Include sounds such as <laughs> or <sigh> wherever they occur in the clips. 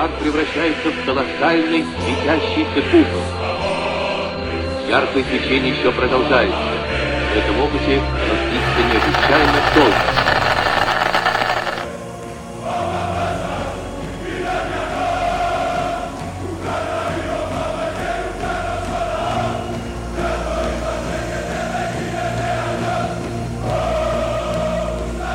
Шар превращается в колоссальный светящийся купол. Яркое свечение еще продолжается. В этом опыте разлится необычайно долго.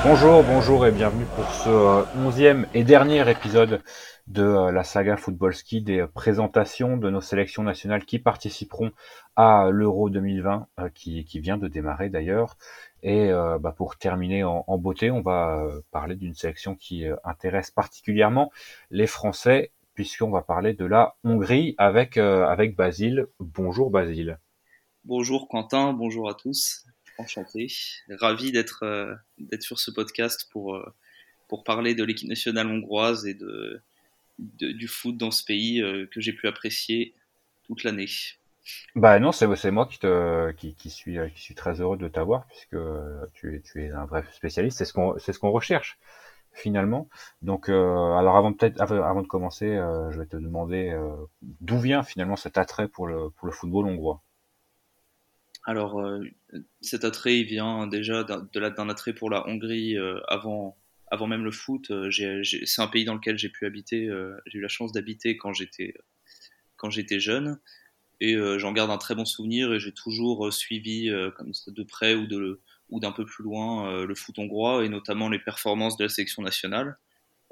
Bonjour, bonjour et bienvenue pour ce euh, onzième et dernier épisode de euh, la saga Football Ski, des présentations de nos sélections nationales qui participeront à l'Euro 2020 euh, qui, vient de démarrer d'ailleurs. Et bah, pour terminer en, beauté, on va parler d'une sélection qui intéresse particulièrement les Français puisqu'on va parler de la Hongrie avec, Basile. Bonjour Basile. Bonjour Quentin, bonjour à tous. Enchanté. Ravi d'être euh, d'être sur ce podcast pour, euh, pour parler de l'équipe nationale hongroise et de, du foot dans ce pays euh, que j'ai pu apprécier toute l'année. Bah non, c'est moi qui, te, qui, qui, suis, qui suis très heureux de t'avoir puisque tu es, tu es un vrai spécialiste. C'est ce qu'on ce qu'on recherche finalement. Donc, alors avant peut-être avant de commencer, je vais te demander d'où vient finalement cet attrait pour le pour le football hongrois? Alors, euh, cet attrait, il vient déjà d'un attrait pour la Hongrie euh, avant, avant même le foot. Euh, c'est un pays dans lequel j'ai pu habiter, j'ai eu la chance d'habiter quand j'étais jeune. Et j'en garde un très bon souvenir et j'ai toujours suivi de près ou ou d'un peu plus loin le foot hongrois et notamment les performances de la sélection nationale.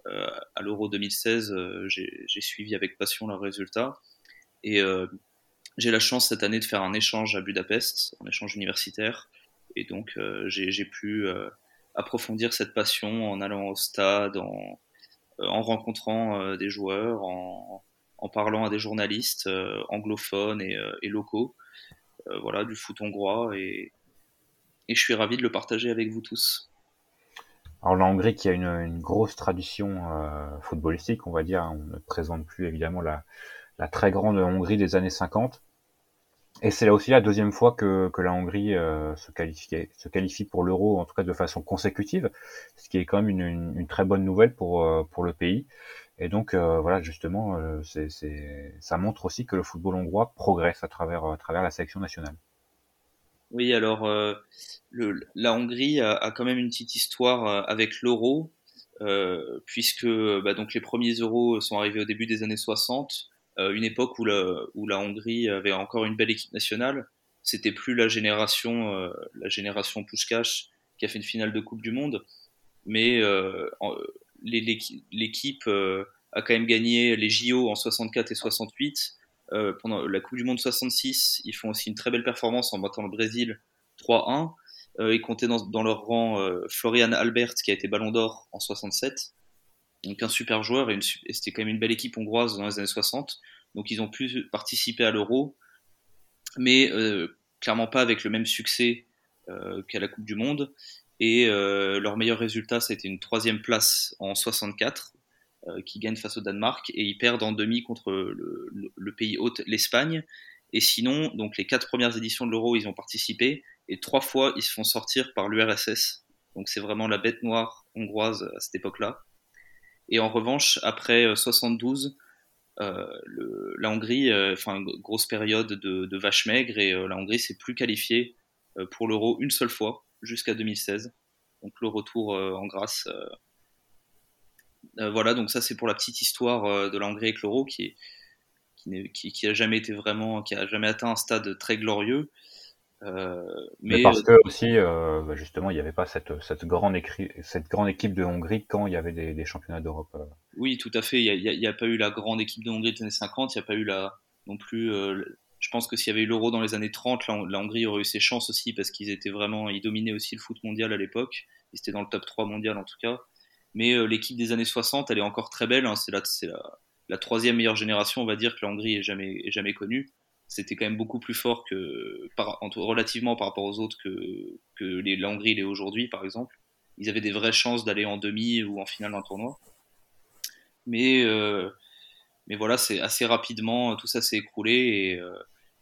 à l'Euro 2016, j'ai suivi avec passion leurs résultats. Et j'ai la chance cette année de faire un échange à Budapest, un échange universitaire, et donc euh, j'ai pu euh, approfondir cette passion en allant au stade, en, euh, en rencontrant des joueurs, en, parlant à des journalistes anglophones et, locaux, voilà, du foot hongrois, et, je suis ravi de le partager avec vous tous. Alors la Hongrie qui a une, grosse tradition footballistique, on va dire, on ne présente plus évidemment la, la très grande Hongrie des années 50. Et c'est là aussi la deuxième fois que, la Hongrie euh, se, qualifie, pour l'euro, en tout cas de façon consécutive, ce qui est quand même une, très bonne nouvelle pour, euh, pour le pays. Et donc euh, voilà, justement, ça montre aussi que le football hongrois progresse à travers, à travers la sélection nationale. Oui, alors le, la Hongrie a, a, quand même une petite histoire avec l'euro, puisque bah, donc les premiers euros sont arrivés au début des années 60. Euh, une époque où la, où la Hongrie avait encore une belle équipe nationale. C'était plus la génération, euh, la génération qui a fait une finale de Coupe du Monde, mais euh, l'équipe a quand même gagné les JO en 64 et 68. pendant la Coupe du Monde 66, ils font aussi une très belle performance en battant le Brésil 3-1. ils comptaient dans, dans leur rang Florian Albert qui a été Ballon d'Or en 67 donc un super joueur et, c'était quand même une belle équipe hongroise dans les années 60. Donc ils ont pu participer à l'Euro, mais euh, clairement pas avec le même succès euh, qu'à la Coupe du Monde. Et euh, leur meilleur résultat, c'était une troisième place en 64, qui gagne face au Danemark, et ils perdent en demi contre le, le pays hôte, l'Espagne. Et sinon, donc les quatre premières éditions de l'Euro, ils ont participé, et trois fois, ils se font sortir par l'URSS. Donc c'est vraiment la bête noire hongroise à cette époque-là. Et en revanche, après 72, euh, euh, la Hongrie, euh, enfin, grosse période de, vache maigre, et la Hongrie s'est plus qualifiée pour l'euro une seule fois, jusqu'à 2016. Donc le retour en grâce. voilà, donc ça c'est pour la petite histoire de la Hongrie avec l'euro qui, qui, a jamais été vraiment, qui a jamais atteint un stade très glorieux. Euh, mais, parce euh, que aussi, euh, bah, justement, il n'y avait pas cette, cette, grande cette grande équipe de Hongrie quand il y avait des, des championnats d'Europe. Oui, tout à fait. Il n'y a, a, pas eu la grande équipe de Hongrie des années 50. Il n'y a pas eu la, non plus. je pense que s'il y avait eu l'Euro dans les années 30, la, Hongrie aurait eu ses chances aussi parce qu'ils étaient vraiment, ils dominaient aussi le foot mondial à l'époque. Ils étaient dans le top 3 mondial en tout cas. Mais l'équipe des années 60, elle est encore très belle. Hein. C'est la, la, la, troisième meilleure génération, on va dire, que la Hongrie ait jamais, ait jamais connue c'était quand même beaucoup plus fort que relativement par rapport aux autres que, que les, la Hongrie l'est aujourd'hui, par exemple. Ils avaient des vraies chances d'aller en demi ou en finale d'un tournoi. Mais, euh, mais voilà, c'est assez rapidement, tout ça s'est écroulé.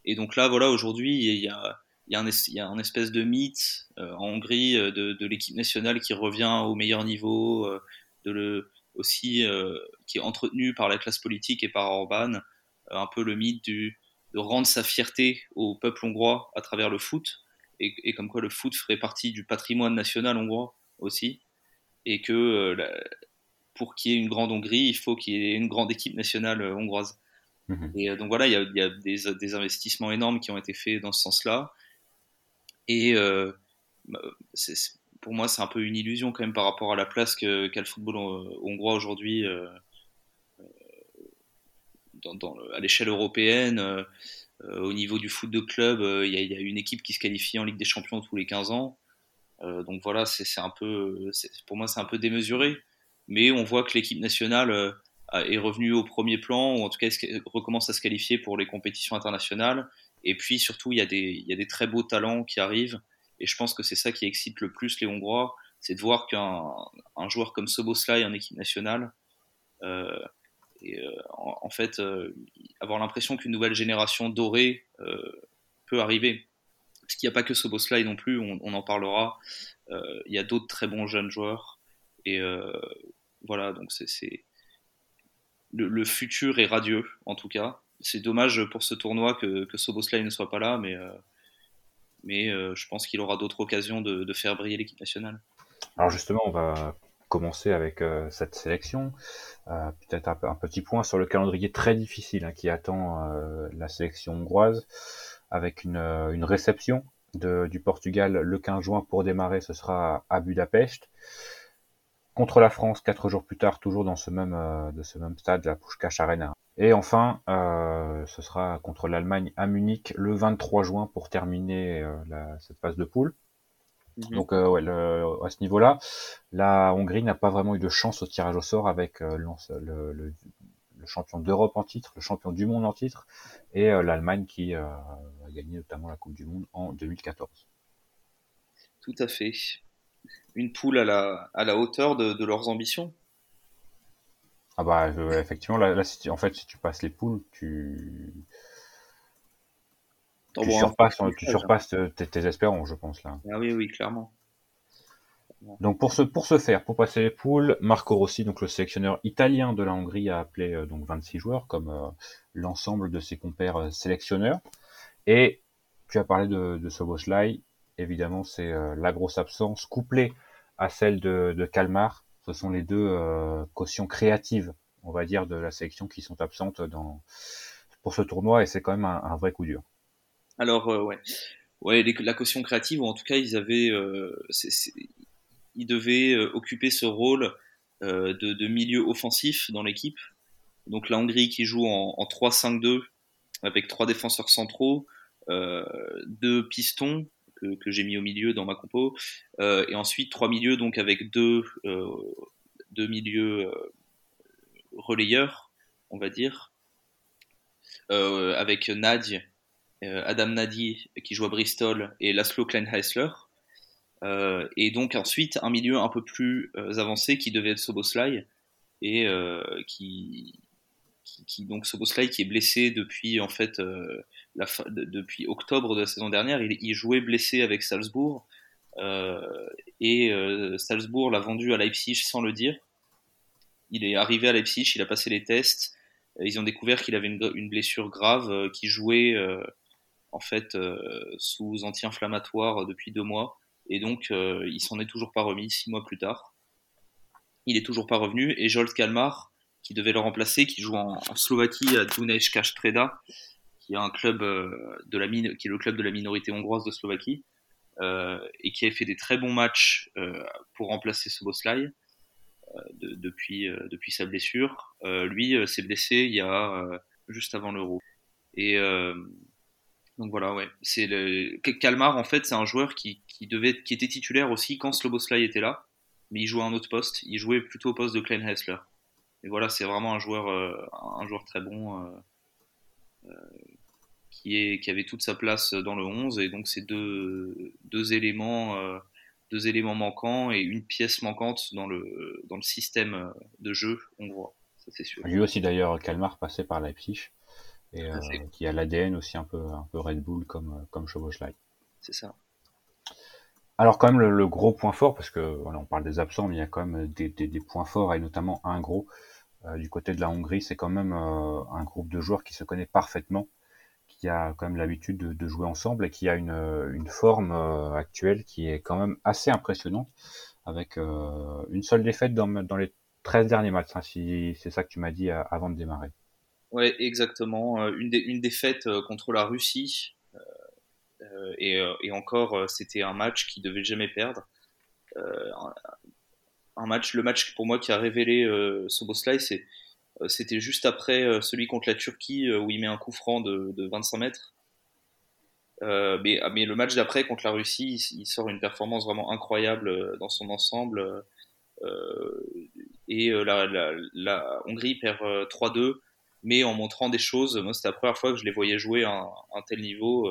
Et, euh, donc là, voilà, aujourd'hui, il y a, y, y a un espèce de mythe euh, en Hongrie de, l'équipe nationale qui revient au meilleur niveau, aussi qui est entretenu par la classe politique et par Orban, un peu le mythe du, de rendre sa fierté au peuple hongrois à travers le foot, et, comme quoi le foot ferait partie du patrimoine national hongrois aussi, et que pour qu'il y ait une grande Hongrie, il faut qu'il y ait une grande équipe nationale hongroise. Mhm. Et donc voilà, il y a, des, des, investissements énormes qui ont été faits dans ce sens-là. Et bah, pour moi, c'est un peu une illusion quand même par rapport à la place qu'a le football euh, hongrois aujourd'hui euh, à l'échelle européenne. Euh, au niveau du foot de club, il y, a une équipe qui se qualifie en Ligue des Champions tous les 15 ans. donc voilà, c'est un peu, pour moi, c'est un peu démesuré. Mais on voit que l'équipe nationale est revenue au premier plan, ou en tout cas recommence à se qualifier pour les compétitions internationales. Et puis surtout, il y, a des, très beaux talents qui arrivent. Et je pense que c'est ça qui excite le plus les Hongrois, c'est de voir qu'un joueur comme Soboslai en équipe nationale, euh, et, euh, en, fait, euh, avoir l'impression qu'une nouvelle génération dorée peut arriver. Parce qu'il n'y a pas que Soboslai non plus, on, en parlera. il y a d'autres très bons jeunes joueurs. Et voilà, donc c'est. Le, futur est radieux, en tout cas. C'est dommage pour ce tournoi que, que Soboslai ne soit pas là, mais euh, je pense qu'il aura d'autres occasions de, faire briller l'équipe nationale. Alors justement, on va commencer avec euh, cette sélection. Euh, peut-être un, petit point sur le calendrier très difficile hein, qui attend la sélection hongroise, avec une, réception du Portugal le 15 juin pour démarrer, ce sera à Budapest. Contre la France, quatre jours plus tard, toujours dans ce même, de ce même stade, la Puskás Arena. Et enfin, euh, ce sera contre l'Allemagne à Munich le 23 juin pour terminer euh, cette phase de poule. Mhm. Donc euh, ouais, à ce niveau-là, la Hongrie n'a pas vraiment eu de chance au tirage au sort avec le, champion d'Europe en titre, le champion du monde en titre, et l'Allemagne qui a gagné notamment la Coupe du Monde en 2014. Tout à fait. Une poule à la, à la hauteur de leurs ambitions. Ah bah effectivement, là, en fait, si tu passes les poules, tu, tu surpasses, tu surpasses tes, espérances, je pense là. Ah oui, oui, clairement. Donc pour ce pour ce faire, pour passer les poules, Marco Rossi, donc le sélectionneur italien de la Hongrie, a appelé euh, donc 26 joueurs comme euh, l'ensemble de ses compères euh, sélectionneurs. Et tu as parlé de, de Soboslai, évidemment c'est la grosse absence couplée à celle de, de Kalmar ce sont les deux euh, cautions créatives, on va dire, de la sélection qui sont absentes dans, pour ce tournoi et c'est quand même un, vrai coup dur. Alors, euh, ouais. La caution créative, ou en tout cas, ils avaient, euh, ils devaient occuper ce rôle de, milieu offensif dans l'équipe. Donc la Hongrie qui joue en, en 3-5-2 avec trois défenseurs centraux, deux pistons que, j'ai mis au milieu dans ma compo. Euh, et ensuite, trois milieux, donc avec deux, euh, deux milieux euh, relayeurs, on va dire, avec Nadie, Adam Nadi qui joue à Bristol et Laszlo Kleinheisler. et donc ensuite un milieu un peu plus avancé qui devait être Soboslai et qui, qui, donc Soboslai qui est blessé depuis en fait euh, la depuis octobre de la saison dernière, il, jouait blessé avec Salzbourg euh, et euh, Salzbourg l'a vendu à Leipzig sans le dire. Il est arrivé à Leipzig, il a passé les tests, ils ont découvert qu'il avait une, blessure grave, qui jouait en fait sous anti-inflammatoire depuis deux mois et donc il s'en est toujours pas remis six mois plus tard. Il est toujours pas revenu et Jolt Kalmar qui devait le remplacer, qui joue en, Slovaquie à Dunaj Kastreda, qui est un club euh, de la mine, qui est le club de la minorité hongroise de Slovaquie, euh, et qui a fait des très bons matchs euh, pour remplacer Soboslai de, depuis depuis sa blessure. lui s'est blessé il y a juste avant l'Euro. Et donc voilà, ouais. C'est le Kalmar en fait, c'est un joueur qui, qui, devait, qui était titulaire aussi quand Sloboslai était là, mais il jouait à un autre poste. Il jouait plutôt au poste de Klein Hessler. Et voilà, c'est vraiment un joueur, euh, un joueur très bon euh, euh, qui, avait toute sa place dans le 11. Et donc, c'est deux, éléments manquants et une pièce manquante dans le, système de jeu hongrois. Ça, sûr. Lui aussi, d'ailleurs, Kalmar passé par Leipzig et qui a l'ADN aussi un peu, un peu Red Bull comme, comme Chevauchelai. C'est ça. Alors quand même le, gros point fort, parce que voilà, on parle des absents, mais il y a quand même des, des, points forts et notamment un gros euh, du côté de la Hongrie, c'est quand même euh, un groupe de joueurs qui se connaît parfaitement, qui a quand même l'habitude de, de, jouer ensemble et qui a une, une forme actuelle qui est quand même assez impressionnante, avec une seule défaite dans, dans les 13 derniers matchs, hein, si c'est ça que tu m'as dit avant de démarrer. Ouais, exactement. Une, une défaite contre la Russie, euh, et, euh, et, encore, euh, c'était un match qui devait jamais perdre. un match, le match pour moi qui a révélé Soboslai, c'est c'était juste après celui contre la Turquie où il met un coup franc de, de 25 mètres. Euh, mais, ah, mais, le match d'après contre la Russie, il, sort une performance vraiment incroyable dans son ensemble. Euh, et la, la, la, Hongrie perd 3-2, mais en montrant des choses. Moi, c'était la première fois que je les voyais jouer à un, tel niveau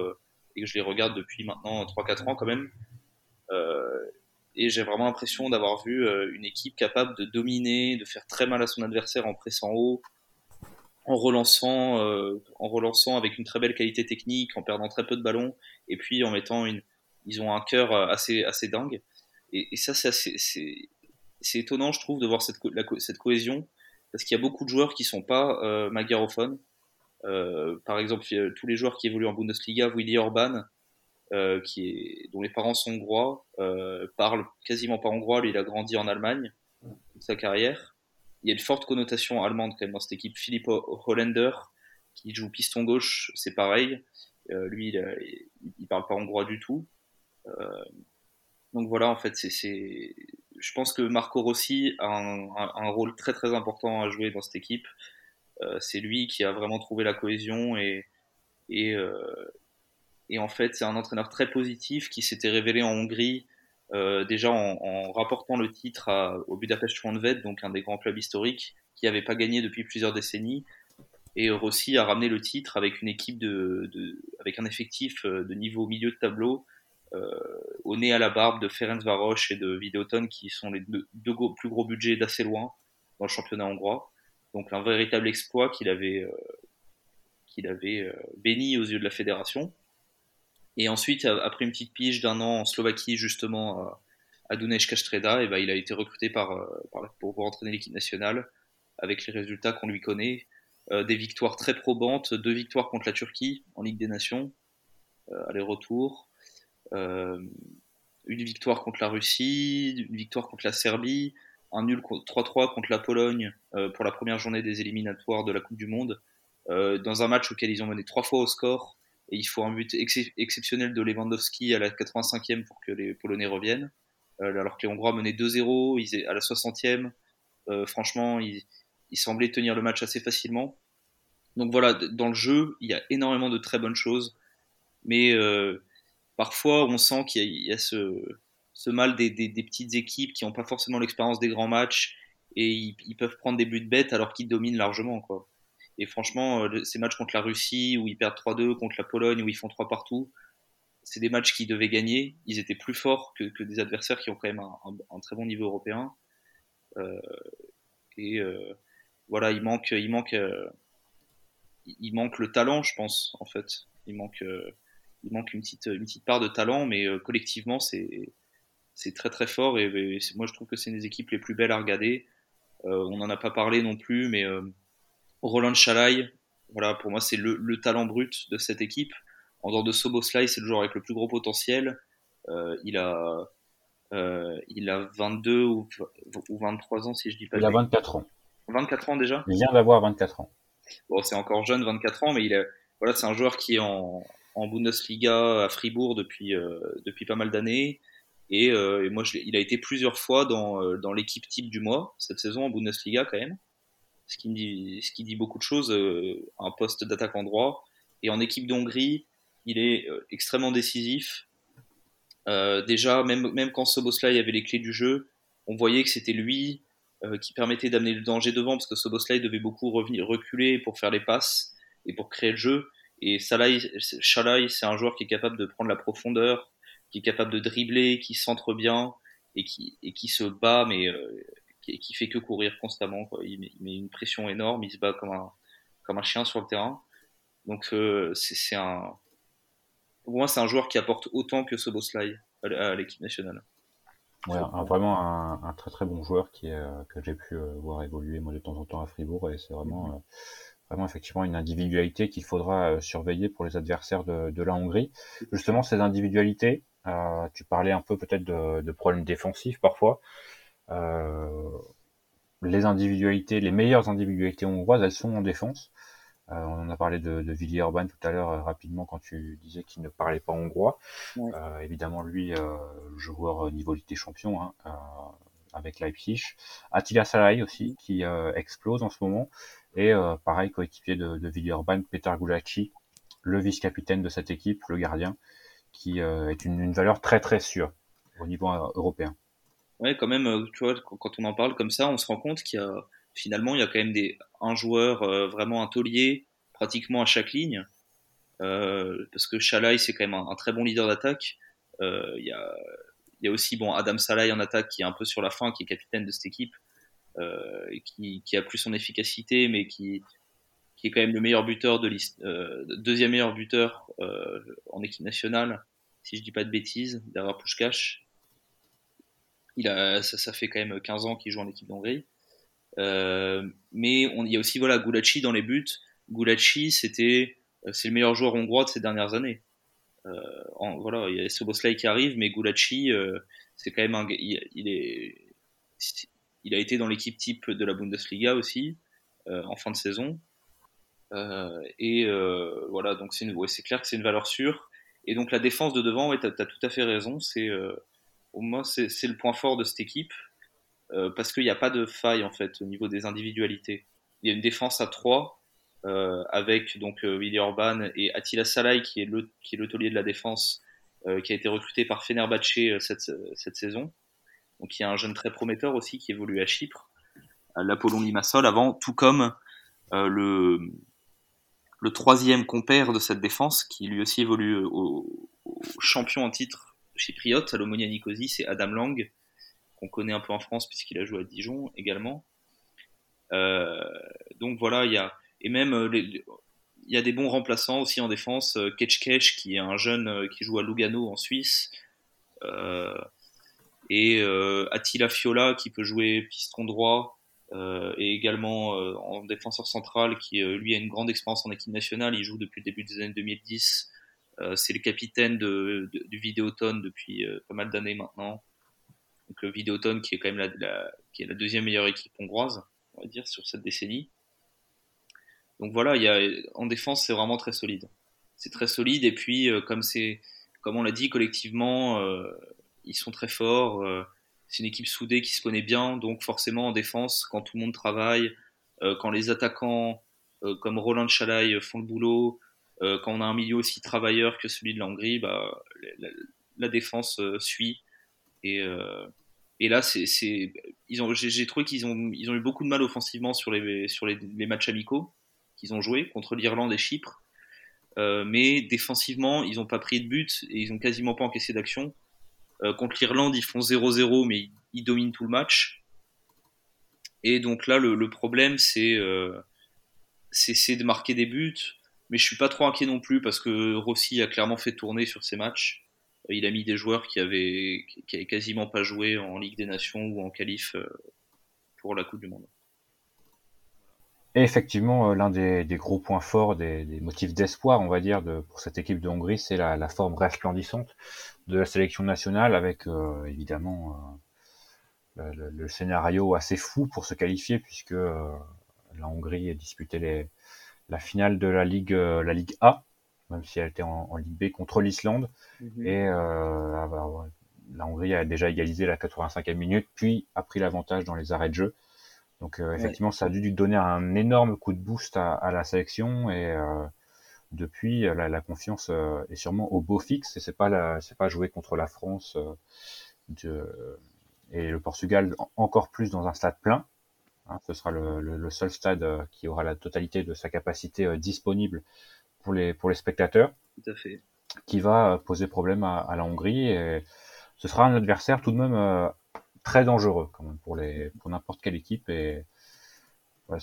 et que je les regarde depuis maintenant 3-4 ans quand même. Euh, et j'ai vraiment l'impression d'avoir vu euh, une équipe capable de dominer, de faire très mal à son adversaire en pressant haut, en relançant, euh, en relançant avec une très belle qualité technique, en perdant très peu de ballons, et puis en mettant une, ils ont un cœur assez assez dingue. Et, ça c'est c'est étonnant je trouve de voir cette, cette cohésion parce qu'il y a beaucoup de joueurs qui sont pas euh, magarophones euh, par exemple, tous les joueurs qui évoluent en Bundesliga, Willy Orban, euh, qui est, dont les parents sont hongrois, euh, parle quasiment pas hongrois. Lui, il a grandi en Allemagne toute sa carrière. Il y a une forte connotation allemande quand même dans cette équipe. Philippe Hollander, qui joue piston gauche, c'est pareil. Euh, lui, il, il, parle pas hongrois du tout. Euh, donc voilà, en fait, c'est, je pense que Marco Rossi a un, rôle très très important à jouer dans cette équipe. Euh, c'est lui qui a vraiment trouvé la cohésion euh, et en fait, c'est un entraîneur très positif qui s'était révélé en Hongrie euh, déjà en, rapportant le titre au Budapest Honvéd, donc un des grands clubs historiques, qui n'avait pas gagné depuis plusieurs décennies. Et Rossi a ramené le titre avec une équipe avec un effectif de niveau milieu de tableau, au nez à la barbe de Ferenc Varosh et de Videoton, qui sont les deux, plus gros budgets d'assez loin dans le championnat hongrois. Donc un véritable exploit qu'il avait, euh, qu'il avait euh, béni aux yeux de la fédération. Et ensuite, après une petite pige d'un an en Slovaquie, justement, à Dunaj Kastreda, et ben, il a été recruté par, euh, par pour, entraîner l'équipe nationale avec les résultats qu'on lui connaît. des victoires très probantes, deux victoires contre la Turquie en Ligue des Nations, aller-retour. Une victoire contre la Russie, une victoire contre la Serbie, un nul 3-3 contre la Pologne euh, pour la première journée des éliminatoires de la Coupe du Monde, euh, dans un match auquel ils ont mené trois fois au score, et il faut un but exceptionnel de Lewandowski à la 85e pour que les Polonais reviennent, euh, alors que les Hongrois menaient 2-0, à la 60e, franchement, ils semblaient tenir le match assez facilement. Donc voilà, dans le jeu, il y a énormément de très bonnes choses, mais parfois on sent qu'il y, a ce, mal des, petites équipes qui n'ont pas forcément l'expérience des grands matchs et ils, peuvent prendre des buts bêtes alors qu'ils dominent largement. Et franchement, euh, ces matchs contre la Russie où ils perdent 3-2, contre la Pologne où ils font 3 partout, c'est des matchs qu'ils devaient gagner. Ils étaient plus forts que, des adversaires qui ont quand même un, très bon niveau européen. Euh, et euh, voilà, il manque, il manque, il manque le talent, je pense, en fait. Il manque, il manque une petite, une petite part de talent, mais collectivement, c'est très très fort et, moi je trouve que c'est une des équipes les plus belles à regarder. Euh, on n'en a pas parlé non plus, mais euh, Roland Chalai, voilà, pour moi c'est le, le, talent brut de cette équipe. En dehors de Soboslai, c'est le joueur avec le plus gros potentiel. Euh, il a il a 22 ou, ou, 23 ans si je dis pas. Il a 24 ans. 24 ans déjà? Il vient d'avoir 24 ans. Bon, c'est encore jeune, 24 ans, mais il voilà, c'est un joueur qui est en, en Bundesliga à Fribourg depuis depuis pas mal d'années. Et, euh, et moi, il a été plusieurs fois dans, euh, dans l'équipe type du mois cette saison en Bundesliga quand même, ce qui, me dit, ce qui dit beaucoup de choses. Euh, un poste d'attaquant droit et en équipe d'Hongrie, il est extrêmement décisif. Euh, déjà, même, même quand Soboslai avait les clés du jeu, on voyait que c'était lui euh, qui permettait d'amener le danger devant parce que Soboslai devait beaucoup revenir, reculer pour faire les passes et pour créer le jeu. Et Shalai, c'est un joueur qui est capable de prendre la profondeur, qui est capable de dribbler, qui centre bien et qui, et qui se bat, mais euh, qui, qui, fait que courir constamment. Quoi. Il, met, il, met, une pression énorme, il se bat comme un, comme un chien sur le terrain. Donc euh, c'est un, pour moi, c'est un joueur qui apporte autant que Soboslai à l'équipe nationale. Ouais, vraiment un, très très bon joueur qui est, que j'ai pu voir évoluer moi de temps en temps à Fribourg et c'est vraiment mhm. Vraiment effectivement une individualité qu'il faudra surveiller pour les adversaires de, de la Hongrie. Justement, ces individualités, euh, tu parlais un peu peut-être de, de, problèmes défensifs parfois. Euh, les individualités, les meilleures individualités hongroises, elles sont en défense. Euh, on en a parlé de, de Villiers Orban tout à l'heure rapidement quand tu disais qu'il ne parlait pas hongrois. évidemment, lui, joueur niveau Ligue des Champions hein, avec Leipzig. Attila Salai aussi qui explose en ce moment. Et pareil, coéquipier de, de Villiers Orban, Peter Gulacsi, le vice-capitaine de cette équipe, le gardien qui euh, est une, valeur très très sûre au niveau euh, européen. Ouais, quand même, euh, tu vois, quand on en parle comme ça, on se rend compte qu'il y a finalement il y a quand même des un joueur vraiment un taulier pratiquement à chaque ligne. parce que Shalai c'est quand même un, très bon leader d'attaque. Il y, a, y a aussi bon Adam Salai en attaque qui est un peu sur la fin, qui est capitaine de cette équipe, et qui, a plus son efficacité, mais qui, est quand même le meilleur buteur de liste, euh, deuxième meilleur buteur euh, en équipe nationale, si je dis pas de bêtises, derrière Pushkash. Il a, ça, fait quand même 15 ans qu'il joue en équipe d'Hongrie. Euh, mais on, il y a aussi voilà Gulachi dans les buts. Gulachi, c'était, euh, c'est le meilleur joueur hongrois de ces dernières années. Euh, voilà, il y a Soboslai qui arrive, mais Gulachi, euh, c'est quand même un, il, est, il a été dans l'équipe type de la Bundesliga aussi en fin de saison. Euh, et euh, voilà, donc c'est ouais, clair que c'est une valeur sûre. Et donc la défense de devant, ouais, tu as, tout à fait raison. C'est euh, au c'est le point fort de cette équipe parce qu'il n'y a pas de faille en fait au niveau des individualités. Il y a une défense à 3 euh, avec donc Willy Orban et Attila Salai qui est le de la défense euh, qui a été recruté par Fenerbahce cette, cette saison. Donc il y a un jeune très prometteur aussi qui évolue à Chypre, à l'Apollon Limassol avant, tout comme euh, le troisième compère de cette défense, qui lui aussi évolue au, champion en titre chypriote, à l'Omonia Nicosie, c'est Adam Lang, qu'on connaît un peu en France puisqu'il a joué à Dijon également. Euh, donc voilà, il y a et même euh, il y a des bons remplaçants aussi en défense. Euh, Ketchkesh qui est un jeune qui joue à Lugano en Suisse. et Attila Fiola qui peut jouer piston droit. Euh, et également euh, en défenseur central qui euh, lui a une grande expérience en équipe nationale. Il joue depuis le début des années 2010. c'est le capitaine de, du Vidéotone depuis pas mal d'années maintenant. Donc le Vidéotone qui est quand même la, la deuxième meilleure équipe hongroise, on va dire, sur cette décennie. Donc voilà, il y a, en défense, c'est vraiment très solide. C'est très solide et puis comme c'est, comme on l'a dit collectivement, ils sont très forts c'est une équipe soudée qui se connaît bien, donc forcément en défense, quand tout le monde travaille, euh, quand les attaquants euh, comme Roland Chalai font le boulot, euh, quand on a un milieu aussi travailleur que celui de la bah, la, défense suit. Et, là, j'ai, trouvé qu'ils ont, ils ont eu beaucoup de mal offensivement sur les, sur les matchs amicaux qu'ils ont joués contre l'Irlande et Chypre. mais défensivement, ils n'ont pas pris de but et ils n'ont quasiment pas encaissé d'action. Euh, contre l'Irlande, ils font 0-0, mais ils, dominent tout le match. Et donc là, le, problème, euh, c'est de marquer des buts. Mais je suis pas trop inquiet non plus parce que Rossi a clairement fait tourner sur ces matchs. Euh, il a mis des joueurs qui avaient, qui avaient quasiment pas joué en Ligue des Nations ou en qualif pour la Coupe du Monde. Et effectivement, l'un des, gros points forts, des, motifs d'espoir, on va dire, de, pour cette équipe de Hongrie, c'est la, la, forme resplendissante de la sélection nationale avec euh, évidemment euh, le, scénario assez fou pour se qualifier puisque euh, la Hongrie a disputé les, la finale de la Ligue, la Ligue A, même si elle était en, Ligue B contre l'Islande. Mhm. Et la Hongrie a déjà égalisé la 85e minute, puis a pris l'avantage dans les arrêts de jeu. Donc effectivement, ça a dû donner un énorme coup de boost à, à la sélection et depuis, euh, la, la, confiance euh, est sûrement au beau fixe et c'est pas c'est pas jouer contre la France euh, de, et le Portugal encore plus dans un stade plein. Hein, ce sera le, le, seul stade qui aura la totalité de sa capacité disponible pour les pour les spectateurs. Tout à fait. Qui va poser problème à, à la Hongrie et ce sera un adversaire tout de même très dangereux pour n'importe quelle équipe et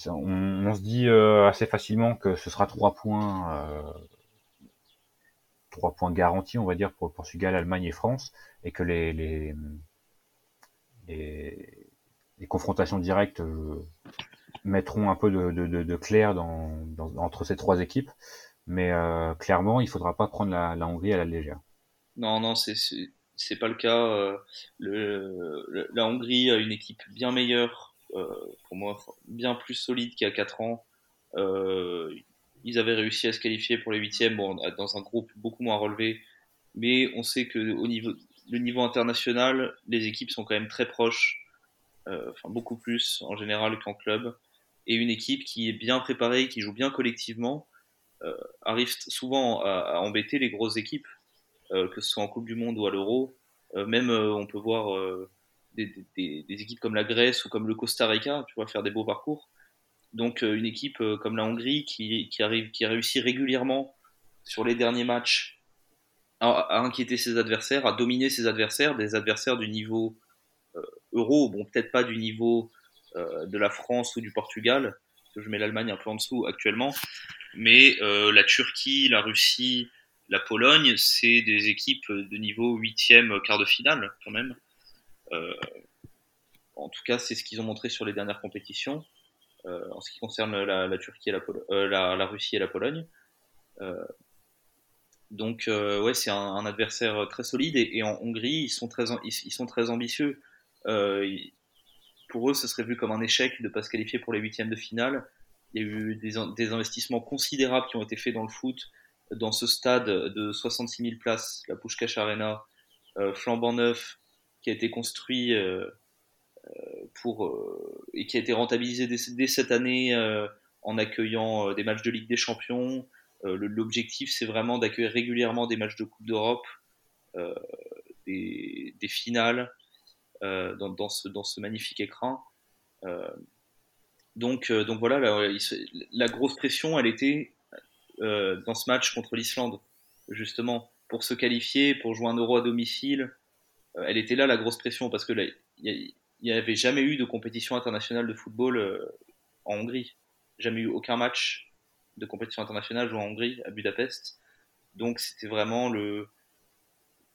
on, se dit euh, assez facilement que ce sera trois points, euh, trois points garantis, on va dire, pour le Portugal, Allemagne et France, et que les, confrontations directes euh, mettront un peu de, clair entre ces trois équipes. Mais clairement, il faudra pas prendre la, la, Hongrie à la légère. Non, non, c'est c'est pas le cas. Euh, le, la Hongrie a une équipe bien meilleure, pour moi, bien plus solide qu'il y a 4 ans. ils avaient réussi à se qualifier pour les huitièmes, bon, dans un groupe beaucoup moins relevé, mais on sait que au niveau, le niveau international, les équipes sont quand même très proches, euh, enfin beaucoup plus en général qu'en club. Et une équipe qui est bien préparée, qui joue bien collectivement, euh, arrive souvent à, embêter les grosses équipes, euh, que ce soit en Coupe du Monde ou à l'Euro. même on peut voir des, équipes comme la Grèce ou comme le Costa Rica, tu vois, faire des beaux parcours. Donc une équipe comme la Hongrie qui, arrive, qui réussit régulièrement sur les derniers matchs à, inquiéter ses adversaires, à dominer ses adversaires, des adversaires du niveau euh, euro, bon peut-être pas du niveau euh, de la France ou du Portugal, je mets l'Allemagne un peu en dessous actuellement, mais euh, la Turquie, la Russie, la Pologne, c'est des équipes de niveau huitième, quart de finale quand même. en tout cas, c'est ce qu'ils ont montré sur les dernières compétitions. en ce qui concerne la, Turquie et la, la, Russie et la Pologne. Donc euh, ouais, c'est un, adversaire très solide et, en Hongrie, ils sont très, ils, sont très ambitieux. Euh, pour eux, ce serait vu comme un échec de ne pas se qualifier pour les huitièmes de finale. Il y a eu des, investissements considérables qui ont été faits dans le foot, dans ce stade de 66 000 places, la Pushkash Arena, euh, flambant neuf, qui a été construit euh, pour et qui a été rentabilisé dès, cette année en accueillant des matchs de Ligue des Champions, euh, l'objectif, c'est vraiment d'accueillir régulièrement des matchs de Coupe d'Europe, euh, des, finales euh, dans, ce, dans ce magnifique écran. donc, donc voilà, la, grosse pression, elle était dans ce match contre l'Islande, justement, pour se qualifier, pour jouer un euro à domicile. elle était là la grosse pression parce que il n'y avait jamais eu de compétition internationale de football en Hongrie. Jamais eu aucun match de compétition internationale joué en Hongrie, à Budapest. Donc c'était vraiment le.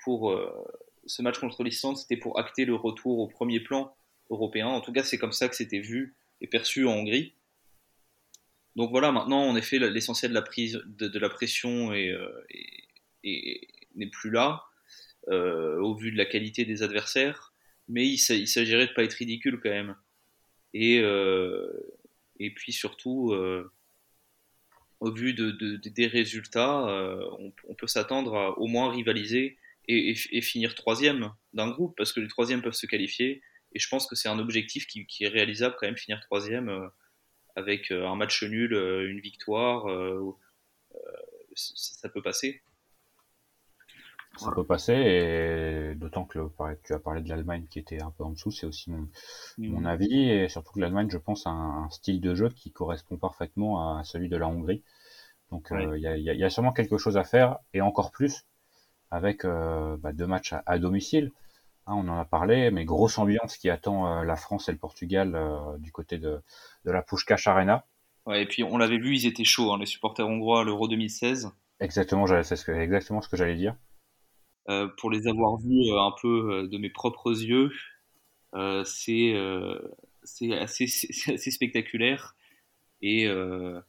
Pour euh, ce match contre l'Islande, c'était pour acter le retour au premier plan européen. En tout cas, c'est comme ça que c'était vu et perçu en Hongrie. Donc voilà, maintenant, en effet, l'essentiel de la prise de, la pression est, euh, n'est plus là, euh, au vu de la qualité des adversaires. Mais il, s'agirait de pas être ridicule quand même. Et, et puis surtout, au vu de, des résultats, euh, on, peut s'attendre à au moins rivaliser et, finir troisième d'un groupe, parce que les troisièmes peuvent se qualifier. Et je pense que c'est un objectif qui, est réalisable quand même, finir troisième euh, avec euh, un match nul, une victoire, ça peut passer. Ça peut passer, et d'autant que tu as parlé de l'Allemagne qui était un peu en dessous, c'est aussi mon, mon, avis, et surtout que l'Allemagne, je pense, a un, style de jeu qui correspond parfaitement à celui de la Hongrie. Donc euh, il y, a, sûrement quelque chose à faire, et encore plus avec euh, bah, deux matchs à, domicile. Hein, on en a parlé, mais grosse ambiance qui attend euh, la France et le Portugal du côté de, la Pushkash Arena. Ouais, et puis on l'avait vu, ils étaient chauds, hein, les supporters hongrois à l'Euro 2016. Exactement, c'est ce exactement ce que j'allais dire. pour les avoir vus un peu de mes propres yeux, c'est assez, <laughs> assez, spectaculaire. Et il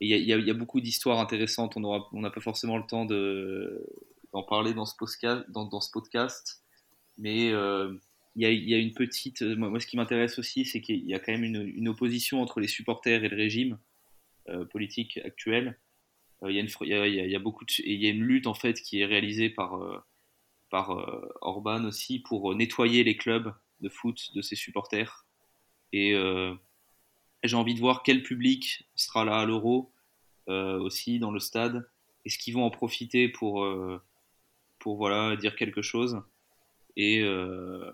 y, y, a beaucoup d'histoires intéressantes. On n'a pas forcément le temps d'en parler dans ce podcast, dans, dans ce podcast. Mais euh, il y, a, une petite. Moi, ce qui m'intéresse aussi, c'est qu'il y a quand même une, opposition entre les supporters et le régime euh, politique actuel. Il y, a une, beaucoup il y a une lutte en fait qui est réalisée par euh, Orban aussi pour nettoyer les clubs de foot de ses supporters et j'ai envie de voir quel public sera là à l'Euro euh, aussi dans le stade. Est-ce qu'ils vont en profiter pour, euh, pour voilà, dire quelque chose? Et, euh,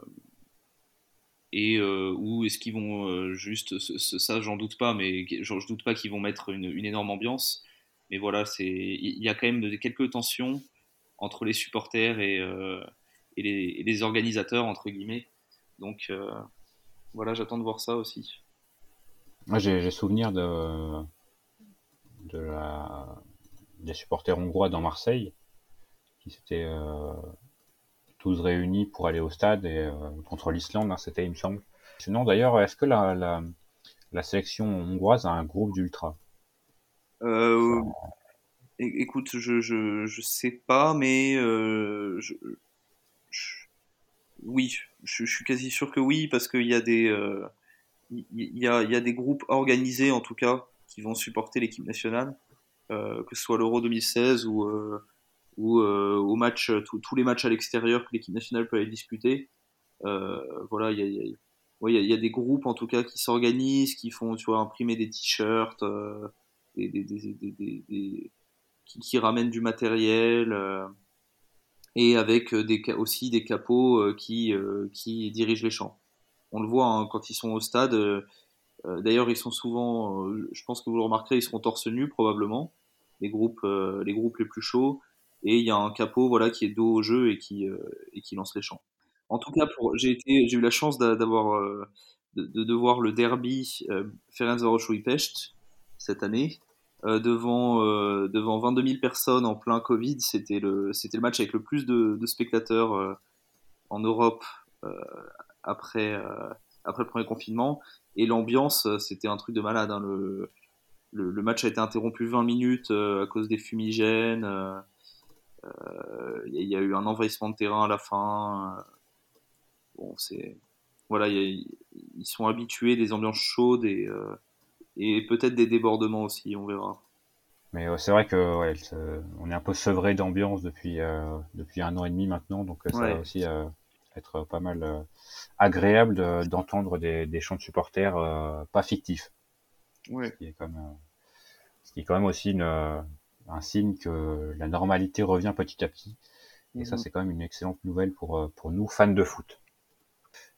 et ou est-ce qu'ils vont juste, ça j'en doute pas, mais je doute pas qu'ils vont mettre une, énorme ambiance. Mais voilà, c'est il y a quand même quelques tensions entre les supporters et, et, les, les, organisateurs entre guillemets. Donc voilà, j'attends de voir ça aussi. Moi, j'ai souvenir de, de la, des supporters hongrois dans Marseille qui s'étaient tous réunis pour aller au stade et contre l'Islande, hein, c'était il me semble. Sinon d'ailleurs, est-ce que la, la, sélection hongroise a un groupe d'ultra? Écoute, je, je, je sais pas, mais euh, je, oui, je, suis quasi sûr que oui, parce qu'il y a des euh, y, a, y a des groupes organisés en tout cas qui vont supporter l'équipe nationale, euh, que ce soit l'Euro 2016 ou ou au match tous les matchs à l'extérieur que l'équipe nationale peut aller disputer. voilà, il y a, y, a, il y a des groupes en tout cas qui s'organisent, qui font tu vois imprimer des t-shirts, des, des, des, des qui, qui ramènent du matériel euh, et avec euh, des, aussi des capots euh, qui, qui dirigent les champs. On le voit hein, quand ils sont au stade. D'ailleurs, ils sont souvent, je pense que vous le remarquerez, ils seront torse nu probablement, les groupes, les groupes les plus chauds. Et il y a un capot voilà qui est dos au jeu et qui et qui lance les champs. En tout cas, j'ai j'ai eu la chance d'avoir de, de, voir le derby euh, Ferencvaros-Pest cette année euh, devant, euh, devant 22 000 personnes en plein Covid. C'était le, c'était le match avec le plus de, spectateurs euh, en Europe après, après le premier confinement. Et l'ambiance, c'était un truc de malade. Hein. Le, le, match a été interrompu 20 minutes à cause des fumigènes. Il y, a eu un envahissement de terrain à la fin. bon, c'est voilà, ils sont habitués des ambiances chaudes et et peut-être des débordements aussi, on verra. Mais euh, c'est vrai que ouais, on est un peu sevré d'ambiance depuis euh, depuis un an et demi maintenant, donc euh, ça va aussi être pas mal agréable d'entendre des, des chants de supporters pas fictifs. Ouais. Ce qui est comme ce qui est quand même aussi une, un signe que la normalité revient petit à petit. Et ça, mhm. c'est quand même une excellente nouvelle pour pour nous fans de foot.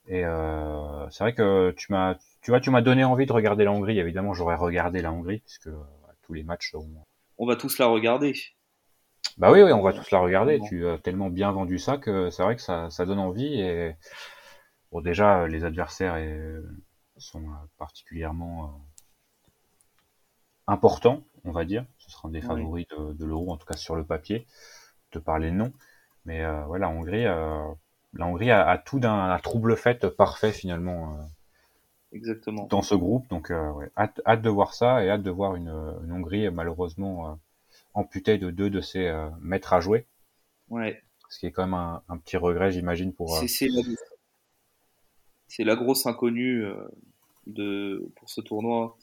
Et euh, c'est vrai que tu m'as tu vois, tu m'as donné envie de regarder la Hongrie. Évidemment, j'aurais regardé la Hongrie puisque euh, tous les matchs sont. On va tous la regarder. Bah oui, oui, on va tous la regarder. Tu as tellement bien vendu ça que c'est vrai que ça, ça donne envie. Et bon, déjà, les adversaires sont euh, particulièrement euh, importants, on va dire. Ce sera un des favoris de, de l'Euro, en tout cas sur le papier, de parler de nom. Mais euh, ouais, la Hongrie, la Hongrie a, a tout d'un trouble fait parfait finalement Exactement. dans ce groupe. Donc, euh, ouais, hâte, hâte, de voir ça et hâte de voir une, une Hongrie malheureusement euh, amputée de deux de ses euh, maîtres à jouer. Ouais. Ce qui est quand même un, un petit regret, j'imagine, pour. C'est la, la, grosse inconnue de pour ce tournoi.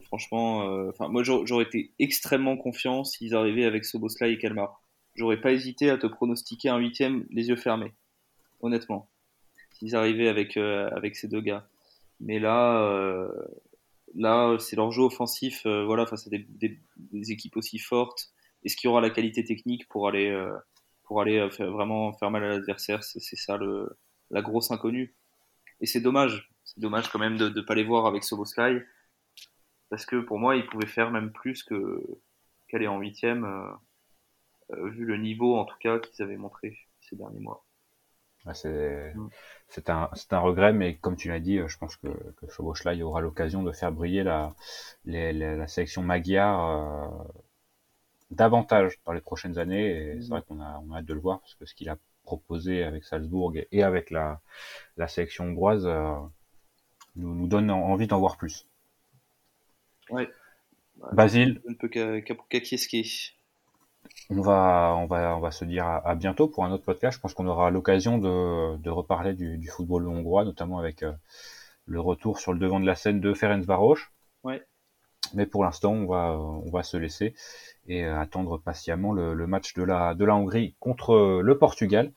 Franchement, enfin moi j'aurais été extrêmement confiant s'ils arrivaient avec Soboslai et Kalmar. J'aurais pas hésité à te pronostiquer un huitième les yeux fermés, honnêtement. S'ils arrivaient avec avec ces deux gars. Mais là, euh, là, c'est leur jeu offensif, euh, voilà, face à des, équipes aussi fortes. Est-ce qu'il y aura la qualité technique pour aller, euh, pour aller vraiment faire mal à l'adversaire? C'est ça le, la grosse inconnue. Et c'est dommage. C'est dommage quand même de ne pas les voir avec Soboslai. Parce que pour moi, ils pouvaient faire même plus que qu'aller en huitième, vu le niveau en tout cas qu'ils avaient montré ces derniers mois. C'est mm. c'est un, un regret, mais comme tu l'as dit, je pense que, que il aura l'occasion de faire briller la, la sélection Magyar euh, davantage dans les prochaines années. C'est mm. vrai qu'on a, on a hâte de le voir, parce que ce qu'il a proposé avec Salzbourg et avec la, la sélection hongroise euh, nous, nous donne envie d'en voir plus. Ouais. Basile. On va, on va, on va se dire à, bientôt pour un autre podcast. Je pense qu'on aura l'occasion de, de reparler du, du, football hongrois, notamment avec euh, le retour sur le devant de la scène de Ferencvaros. Ouais. Mais pour l'instant, on va, on va se laisser et euh, attendre patiemment le, le, match de la, de la Hongrie contre le Portugal.